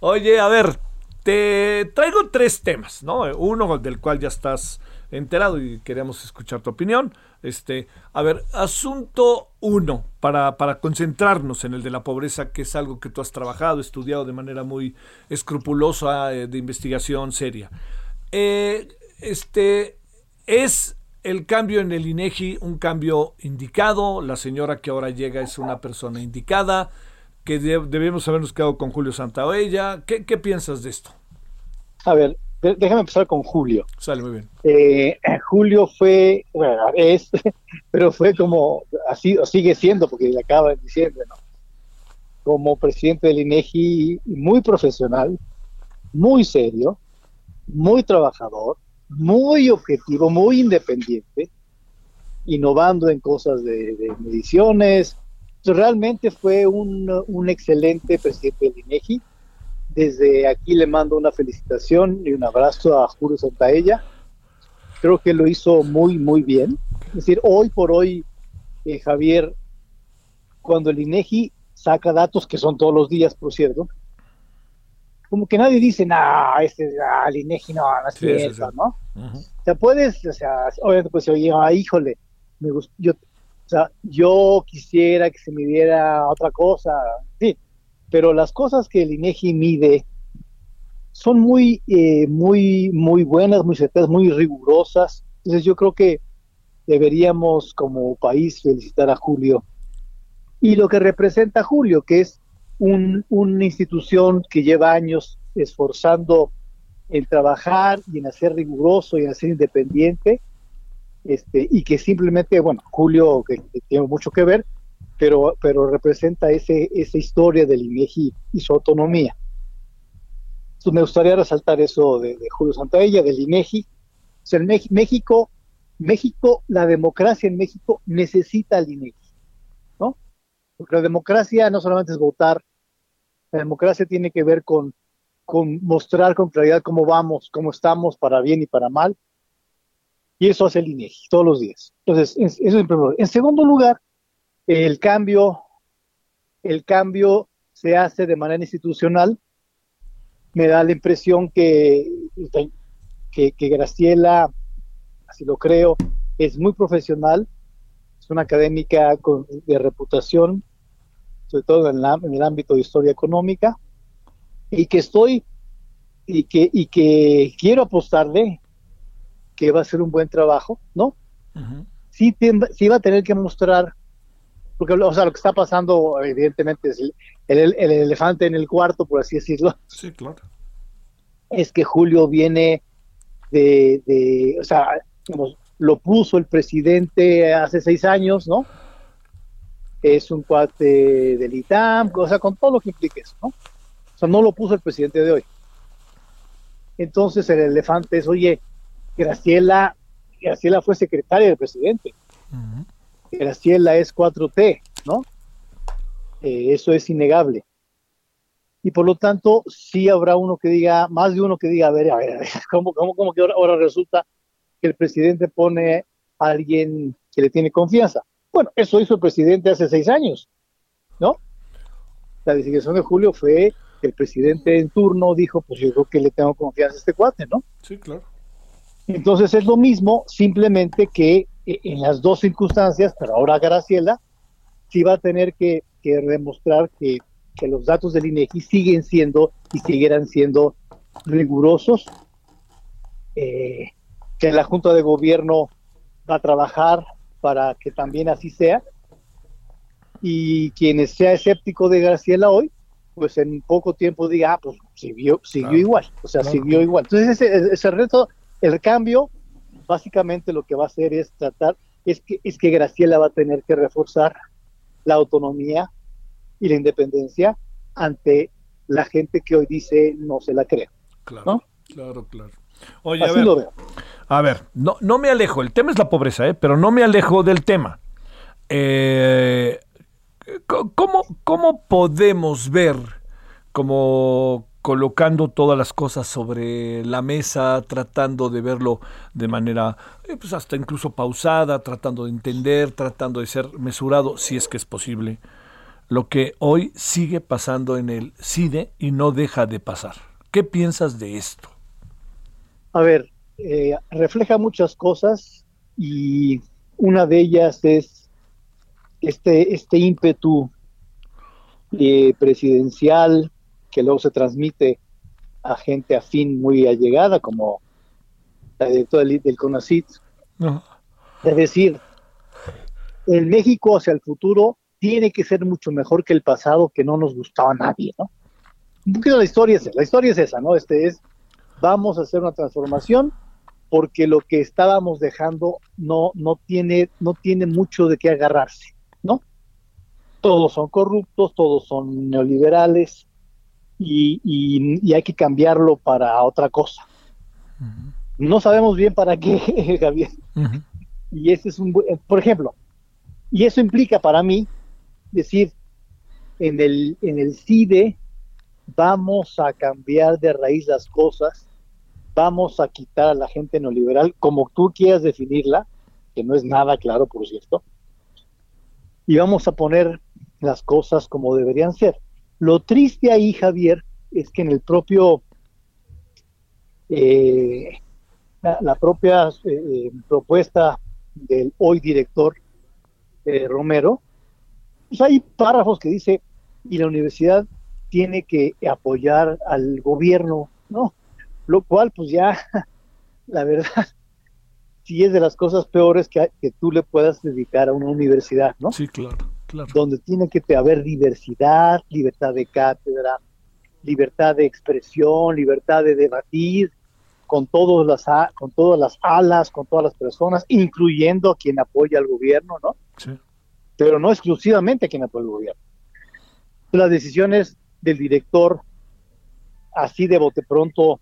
Oye, a ver, te traigo tres temas, ¿no? Uno del cual ya estás enterado y queremos escuchar tu opinión. Este, a ver, asunto uno, para, para concentrarnos en el de la pobreza, que es algo que tú has trabajado, estudiado de manera muy escrupulosa, eh, de investigación seria. Eh, este, es el cambio en el INEGI un cambio indicado. La señora que ahora llega es una persona indicada. Que de- debemos habernos quedado con Julio Santaella. ¿Qué, ¿Qué piensas de esto? A ver, déjame empezar con Julio. Sale muy bien. Eh, Julio fue, bueno, es, pero fue como, así, sigue siendo, porque acaba en diciembre, ¿no? Como presidente del INEGI, muy profesional, muy serio, muy trabajador, muy objetivo, muy independiente, innovando en cosas de, de mediciones. Entonces, realmente fue un, un excelente presidente del INEGI. Desde aquí le mando una felicitación y un abrazo a Julio Santaella. Creo que lo hizo muy, muy bien. Es decir, hoy por hoy, eh, Javier, cuando el INEGI saca datos, que son todos los días, por cierto, como que nadie dice, nah, este, ah, el INEGI no, no es Sí, cierto", sí. ¿no? O sea, puedes, o sea, obviamente pues oye, ah, híjole, me yo, o sea, yo quisiera que se midiera otra cosa, sí, pero las cosas que el INEGI mide son muy, eh, muy, muy buenas, muy certeras, muy rigurosas. Entonces yo creo que deberíamos como país felicitar a Julio y lo que representa Julio, que es un- una institución que lleva años esforzando en trabajar y en hacer riguroso y en hacer independiente, este, y que simplemente, bueno, Julio, que, que tiene mucho que ver, pero, pero representa ese, esa historia del INEGI y su autonomía. Entonces, me gustaría resaltar eso de, de Julio Santaella, del INEGI. O sea, Mex- México, México, la democracia en México necesita al INEGI. Porque la democracia no solamente es votar, la democracia tiene que ver con, mostrar con claridad cómo vamos, cómo estamos, para bien y para mal. Y eso hace el INEGI todos los días. Entonces, es- eso es en primer lugar. En segundo lugar, el cambio, el cambio se hace de manera institucional. Me da la impresión que, que Graciela, así lo creo, es muy profesional, es una académica con- de reputación, sobre todo en, la- en el ámbito de historia económica, y que estoy, y que, y que quiero apostarle que va a ser un buen trabajo, ¿no? Sí, ten- sí va a tener que mostrar, porque o sea, lo que está pasando evidentemente es el, el- el elefante en el cuarto, por así decirlo, Sí, claro. es que Julio viene de, de- o sea, digamos, lo puso el presidente hace seis años, ¿no? Es un cuate del ITAM, o sea, con todo lo que implica eso, ¿no? O sea, no lo puso el presidente de hoy. Entonces el elefante es, oye, Graciela, Graciela fue secretaria del presidente. Graciela es 4T, ¿no? Eh, eso es innegable. Y por lo tanto, sí habrá uno que diga, más de uno que diga, a ver, a ver, a ver, ¿cómo, cómo, cómo que ahora, ahora resulta que el presidente pone a alguien que le tiene confianza? Bueno, eso hizo el presidente hace seis años, ¿no? La designación de Julio fue que el presidente en turno dijo, pues yo creo que le tengo confianza a este cuate, ¿no? Sí, claro. Entonces es lo mismo, simplemente que eh, en las dos circunstancias, pero ahora Graciela sí va a tener que, que demostrar que, que los datos del INEGI siguen siendo y seguirán siendo rigurosos, eh, que la Junta de Gobierno va a trabajar para que también así sea, y quien sea escéptico de Graciela hoy, pues en poco tiempo diga, ah, pues siguió, siguió Claro. igual, o sea, Claro, siguió igual. Entonces ese, ese reto, el cambio, básicamente lo que va a hacer es tratar, es que, es que Graciela va a tener que reforzar la autonomía y la independencia ante la gente que hoy dice no se la cree. Claro, ¿no? claro, claro. Oye, a Así ver, lo veo. A ver, no, no me alejo, el tema es la pobreza, ¿eh? pero no me alejo del tema. Eh, ¿cómo, ¿Cómo podemos ver, como colocando todas las cosas sobre la mesa, tratando de verlo de manera, eh, pues hasta incluso pausada, tratando de entender, tratando de ser mesurado, si es que es posible, lo que hoy sigue pasando en el CIDE y no deja de pasar? ¿Qué piensas de esto? A ver, eh, refleja muchas cosas y una de ellas es este, este ímpetu eh, presidencial que luego se transmite a gente afín muy allegada, como la directora del, del CONACIT, es decir, el México hacia el futuro tiene que ser mucho mejor que el pasado que no nos gustaba a nadie, ¿no? Un poquito la historia es, la historia es esa, ¿no? Este es, vamos a hacer una transformación porque lo que estábamos dejando no, no, tiene, no tiene mucho de qué agarrarse, ¿no? Todos son corruptos, todos son neoliberales y, y- y hay que cambiarlo para otra cosa. No sabemos bien para qué, Javier. Y ese es un, bu- por ejemplo, y eso implica para mí decir, en el, en el CIDE vamos a cambiar de raíz las cosas, vamos a quitar a la gente neoliberal, como tú quieras definirla, que no es nada claro, por cierto, y vamos a poner las cosas como deberían ser. Lo triste ahí, Javier, es que en el propio, eh, la, propia eh, propuesta del hoy director eh, Romero, pues hay párrafos que dice, y la universidad tiene que apoyar al gobierno, ¿no? Lo cual, pues ya, la verdad, sí es de las cosas peores que, que tú le puedas dedicar a una universidad, ¿no? Sí, claro, claro. Donde tiene que haber diversidad, libertad de cátedra, libertad de expresión, libertad de debatir con, todos las, con todas las alas, con todas las personas, incluyendo a quien apoya al gobierno, ¿no? Sí. pero no exclusivamente a quien apoya el gobierno. Las decisiones del director, así de bote pronto,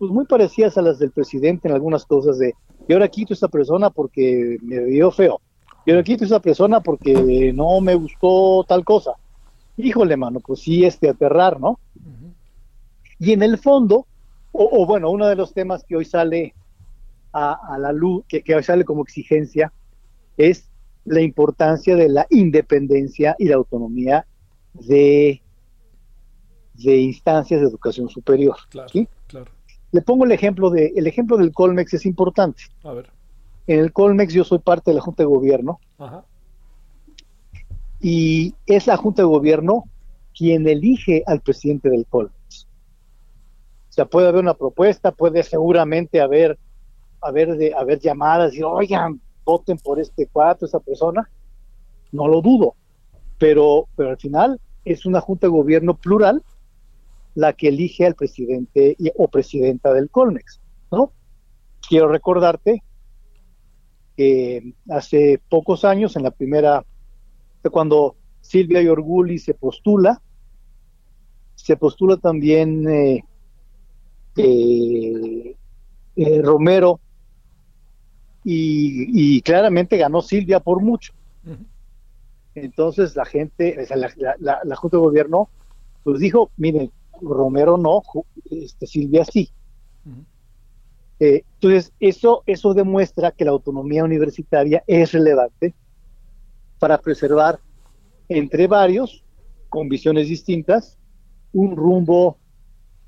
pues muy parecidas a las del presidente en algunas cosas de, y ahora quito a esta persona porque me vio feo. yo le quito a esa persona porque no me gustó tal cosa. Híjole, mano, pues sí, este aterrar, ¿no? Y en el fondo, o, o, bueno, uno de los temas que hoy sale a, a la luz, que, que hoy sale como exigencia, es la importancia de la independencia y la autonomía de, de instancias de educación superior. ¿sí? Le pongo el ejemplo de, el ejemplo del Colmex es importante. A ver. En el Colmex yo soy parte de la Junta de Gobierno Ajá. y es la Junta de Gobierno quien elige al presidente del Colmex. O sea, puede haber una propuesta, puede seguramente haber, haber, de, haber llamadas y, oigan, voten por este cuatro, esa persona. No lo dudo. Pero, pero al final es una Junta de Gobierno plural la que elige al presidente y, o presidenta del Colmex, ¿no? Quiero recordarte que hace pocos años, en la primera, cuando Silvia Yorguli se postula, se postula también eh, eh, eh, Romero y, y, claramente ganó Silvia por mucho. Uh -huh. Entonces la gente, o sea, la, la, la, Junta de Gobierno, pues dijo, miren, Romero no, este, Silvia sí. Uh -huh. eh, entonces, eso, eso demuestra que la autonomía universitaria es relevante para preservar entre varios, con visiones distintas, un rumbo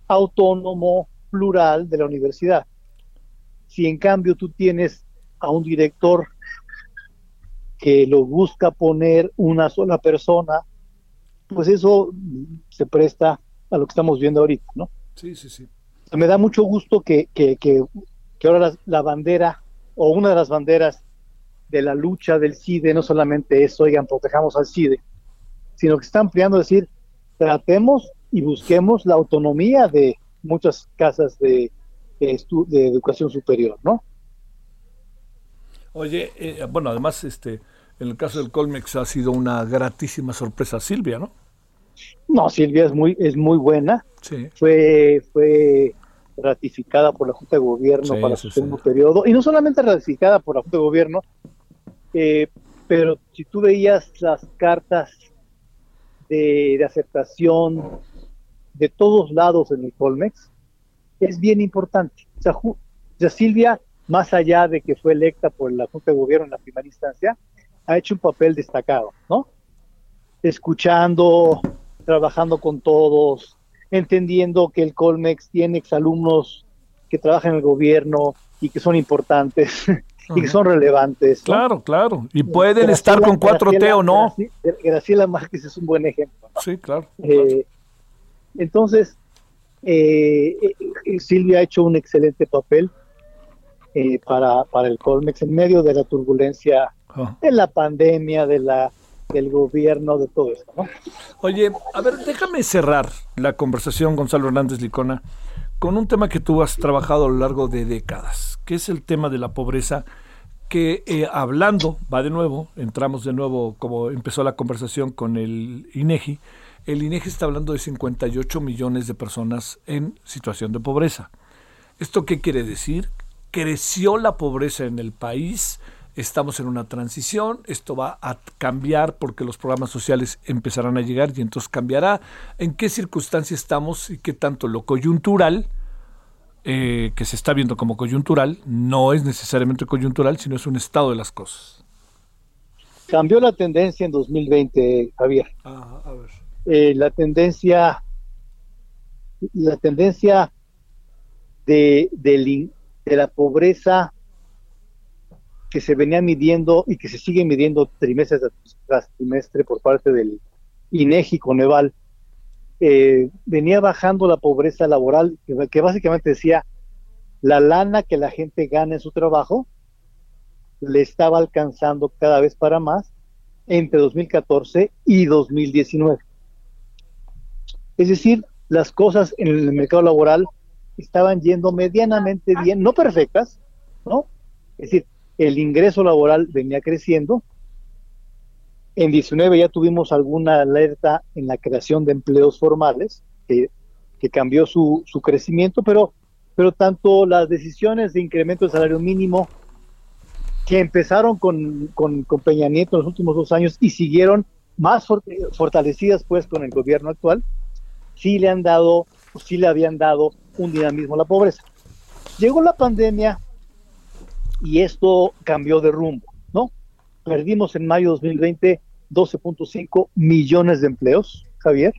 autónomo, plural de la universidad. Si en cambio tú tienes a un director que lo busca poner una sola persona, pues eso se presta a lo que estamos viendo ahorita, ¿no? Sí, sí, sí. Me da mucho gusto que, que, que, que ahora la, la, bandera, o una de las banderas de la lucha del CIDE, no solamente es, oigan, protejamos al CIDE, sino que está ampliando, decir, tratemos y busquemos la autonomía de muchas casas de, de, de educación superior, ¿no? Oye, eh, bueno, además, este, en el caso del Colmex ha sido una gratísima sorpresa Silvia, ¿no? No, Silvia es muy, es muy buena. Sí. Fue, fue ratificada por la Junta de Gobierno Sí, para su segundo periodo, y no solamente ratificada por la Junta de Gobierno, eh, pero si tú veías las cartas de, de aceptación de todos lados en el Colmex, es bien importante. O sea, Ju- o sea, Silvia, más allá de que fue electa por la Junta de Gobierno en la primera instancia, ha hecho un papel destacado, ¿no? Escuchando, trabajando con todos, entendiendo que el Colmex tiene exalumnos que trabajan en el gobierno y que son importantes y que son relevantes. ¿no? Claro, claro. Y pueden Graciela- estar con 4T Graciela- o no. Graci- Graciela Márquez es un buen ejemplo. Sí, claro. Eh, entonces, eh, eh, eh, Silvia ha hecho un excelente papel eh, para, para el Colmex en medio de la turbulencia Ah. de la pandemia, de la del gobierno, de todo esto, ¿no? Oye, a ver, déjame cerrar la conversación, Gonzalo Hernández Licona, con un tema que tú has trabajado a lo largo de décadas, que es el tema de la pobreza, que eh, hablando, va de nuevo, entramos de nuevo, como empezó la conversación con el INEGI, el INEGI está hablando de 58 millones de personas en situación de pobreza. ¿Esto qué quiere decir? Creció la pobreza en el país, estamos en una transición, esto va a cambiar porque los programas sociales empezarán a llegar y entonces cambiará. ¿En qué circunstancia estamos y qué tanto lo coyuntural, eh, que se está viendo como coyuntural, no es necesariamente coyuntural, sino es un estado de las cosas? Cambió la tendencia en 2020, Javier. Ajá, a ver. Eh, la tendencia, la tendencia de, la pobreza que se venía midiendo y que se sigue midiendo trimestre tras- trimestre por parte del INEGI Coneval, eh, venía bajando la pobreza laboral, que, que básicamente decía la lana que la gente gana en su trabajo le estaba alcanzando cada vez para más entre 2014 y 2019. Es decir, las cosas en el mercado laboral estaban yendo medianamente bien, no perfectas, ¿no? Es decir, el ingreso laboral venía creciendo. En 19 ya tuvimos alguna alerta en la creación de empleos formales, que, cambió su, crecimiento, pero, tanto las decisiones de incremento del salario mínimo que empezaron con, con, Peña Nieto en los últimos dos años y siguieron más for- fortalecidas pues con el gobierno actual, sí le han dado, sí le habían dado un dinamismo a la pobreza. Llegó la pandemia y esto cambió de rumbo, ¿no? Perdimos en mayo de 2020 12.5 millones de empleos, Javier.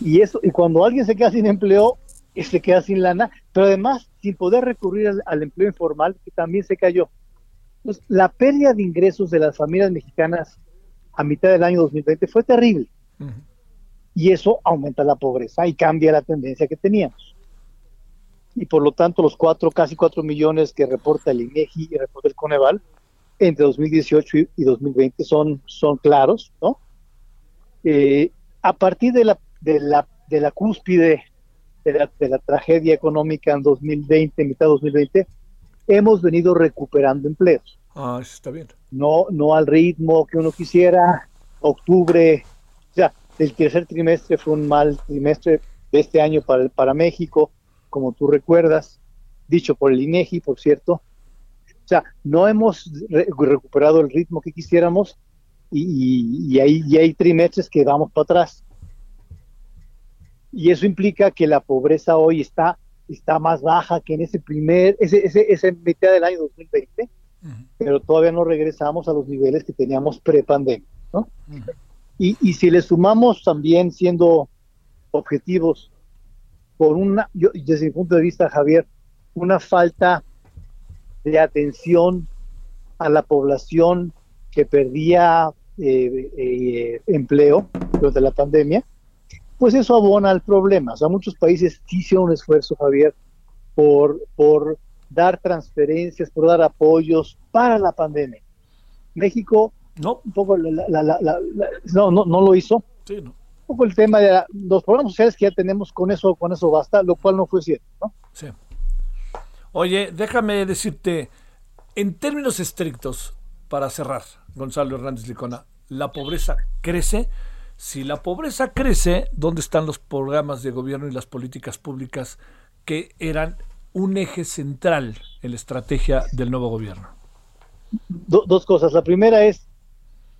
Y eso, y cuando alguien se queda sin empleo, se queda sin lana, pero además sin poder recurrir al, al empleo informal, que también se cayó. Entonces, la pérdida de ingresos de las familias mexicanas a mitad del año 2020 fue terrible. Y eso aumenta la pobreza y cambia la tendencia que teníamos. Y por lo tanto, los cuatro, casi cuatro millones que reporta el INEGI y reporta el Coneval entre 2018 y- y 2020 son, son claros, ¿no? Eh, a partir de la, de la, de la cúspide de la, de la tragedia económica en 2020, mitad de 2020, hemos venido recuperando empleos. Ah, eso está bien. No, no al ritmo que uno quisiera. Octubre, o sea, el tercer trimestre fue un mal trimestre de este año para, para México, como tú recuerdas, dicho por el INEGI, por cierto. O sea, no hemos re- recuperado el ritmo que quisiéramos y, y- y hay, y hay trimestres que vamos para atrás. Y eso implica que la pobreza hoy está, está más baja que en ese primer, ese, ese, ese mitad del año 2020, pero todavía no regresamos a los niveles que teníamos pre-pandemia, ¿no? Y, y si le sumamos también, siendo objetivos, por una, yo, desde mi punto de vista, Javier, una falta de atención a la población que perdía eh, eh, empleo durante la pandemia, pues eso abona al problema. O sea, muchos países hicieron un esfuerzo, Javier, por, por dar transferencias, por dar apoyos para la pandemia. México, no, un poco la- la- la- la- la- no, no, no lo hizo. Sí, no. Un poco el tema de la- los programas sociales que ya tenemos, con eso, con eso basta, lo cual no fue cierto, ¿no? Sí. Oye, déjame decirte, en términos estrictos, para cerrar, Gonzalo Hernández Licona, ¿la pobreza crece? Si la pobreza crece, ¿dónde están los programas de gobierno y las políticas públicas que eran un eje central en la estrategia del nuevo gobierno? Do- dos cosas. La primera es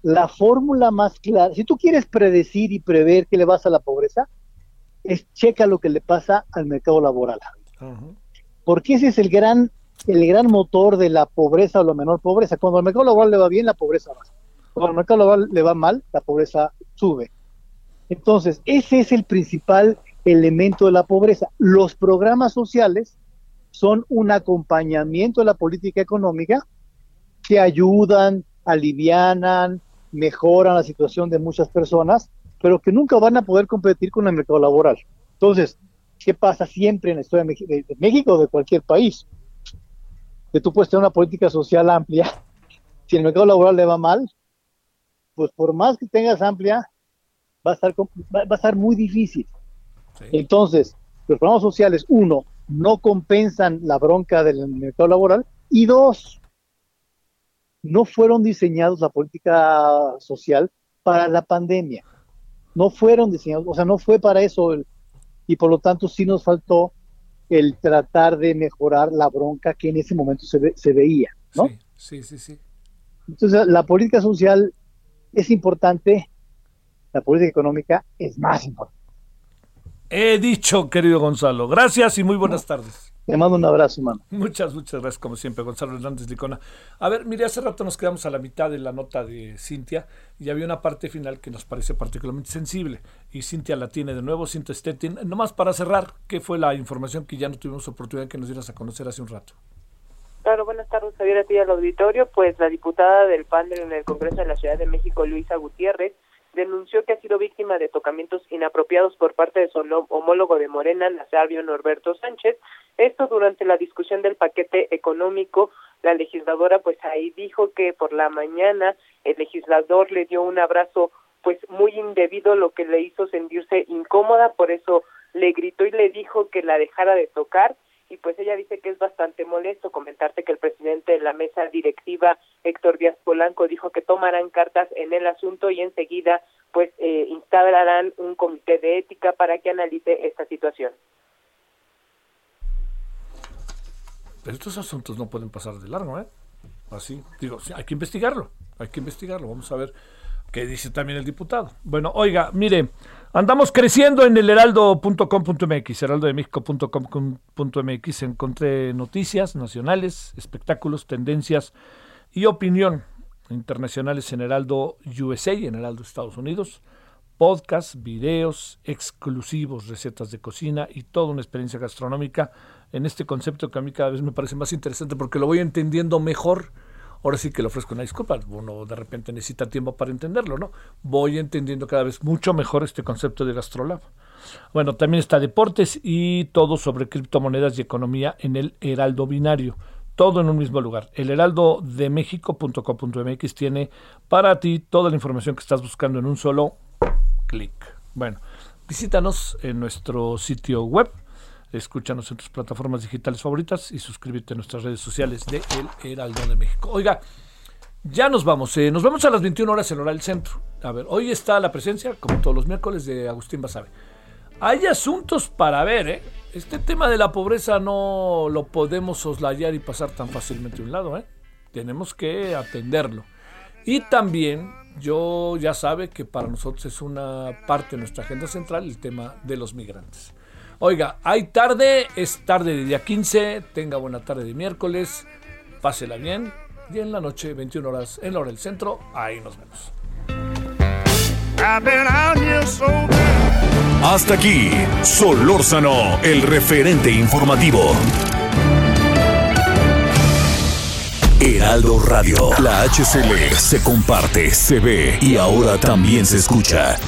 la fórmula más clara. Si tú quieres predecir y prever qué le pasa a la pobreza, es checa lo que le pasa al mercado laboral. Porque ese es el gran, el gran motor de la pobreza o la menor pobreza. Cuando al mercado laboral le va bien, la pobreza baja. Cuando al mercado laboral le va mal, la pobreza sube. Entonces, ese es el principal elemento de la pobreza. Los programas sociales son un acompañamiento de la política económica que ayudan, alivianan, mejoran la situación de muchas personas, pero que nunca van a poder competir con el mercado laboral. Entonces, ¿qué pasa siempre en la historia de México o de cualquier país? Que tú puedes tener una política social amplia, si el mercado laboral le va mal, pues por más que tengas amplia, va a estar, com- va, va a estar muy difícil. Entonces, los programas sociales, uno, no compensan la bronca del mercado laboral, y dos, no fueron diseñados la política social para la pandemia. No fueron diseñados, o sea, no fue para eso. el- y por lo tanto sí nos faltó el tratar de mejorar la bronca que en ese momento se, ve- se veía, ¿no? Sí, sí, sí. Entonces, la política social es importante, la política económica es más importante. He dicho, querido Gonzalo. Gracias y muy buenas tardes. Te mando un abrazo, mano. Muchas, muchas gracias, como siempre, Gonzalo Hernández Licona. A ver, mire, hace rato nos quedamos a la mitad de la nota de Cintia y había una parte final que nos parece particularmente sensible. Y Cintia la tiene de nuevo, Cintia Stettin. Nomás para cerrar, ¿qué fue la información que ya no tuvimos oportunidad que nos dieras a conocer hace un rato? Claro, buenas tardes, Javier, a ti y al auditorio. Pues la diputada del PAN en el Congreso de la Ciudad de México, Luisa Gutiérrez, denunció que ha sido víctima de tocamientos inapropiados por parte de su homólogo de Morena, Nazario Norberto Sánchez. Esto durante la discusión del paquete económico. La legisladora, pues ahí dijo que por la mañana el legislador le dio un abrazo, pues muy indebido, lo que le hizo sentirse incómoda. Por eso le gritó y le dijo que la dejara de tocar y pues ella dice que es bastante molesto comentarte que el presidente de la mesa directiva Héctor Díaz Polanco dijo que tomarán cartas en el asunto y enseguida pues eh, instalarán un comité de ética para que analice esta situación. Estos asuntos no pueden pasar de largo, ¿eh? Así, digo, hay que investigarlo, hay que investigarlo. Vamos a ver qué dice también el diputado. Bueno, oiga, mire, andamos creciendo en el heraldo.com.mx, heraldodemexico.com.mx. Encontré noticias nacionales, espectáculos, tendencias y opinión internacionales en Heraldo USA y en Heraldo Estados Unidos. Podcasts, videos exclusivos, recetas de cocina y toda una experiencia gastronómica en este concepto que a mí cada vez me parece más interesante porque lo voy entendiendo mejor. Ahora sí que le ofrezco una disculpa, uno de repente necesita tiempo para entenderlo, ¿no? Voy entendiendo cada vez mucho mejor este concepto de Gastrolab. Bueno, también está deportes y todo sobre criptomonedas y economía en el Heraldo Binario. Todo en un mismo lugar. El heraldo de México.com.mx tiene para ti toda la información que estás buscando en un solo clic. Bueno, visítanos en nuestro sitio web Escúchanos en tus plataformas digitales favoritas y suscríbete a nuestras redes sociales de El Heraldo de México. Oiga, ya nos vamos. Eh, nos vamos a las 21 horas en Oral Centro. A ver, hoy está la presencia, como todos los miércoles, de Agustín Basabe. Hay asuntos para ver, ¿eh? Este tema de la pobreza no lo podemos soslayar y pasar tan fácilmente a un lado, ¿eh? Tenemos que atenderlo. Y también, yo ya sabe que para nosotros es una parte de nuestra agenda central el tema de los migrantes. Oiga, hay tarde, es tarde de día 15, tenga buena tarde de miércoles, pásela bien y en la noche, 21 horas, en la hora del centro, ahí nos vemos. Hasta aquí, Solórzano, el referente informativo. Heraldo Radio, la HCL se comparte, se ve y ahora también se escucha.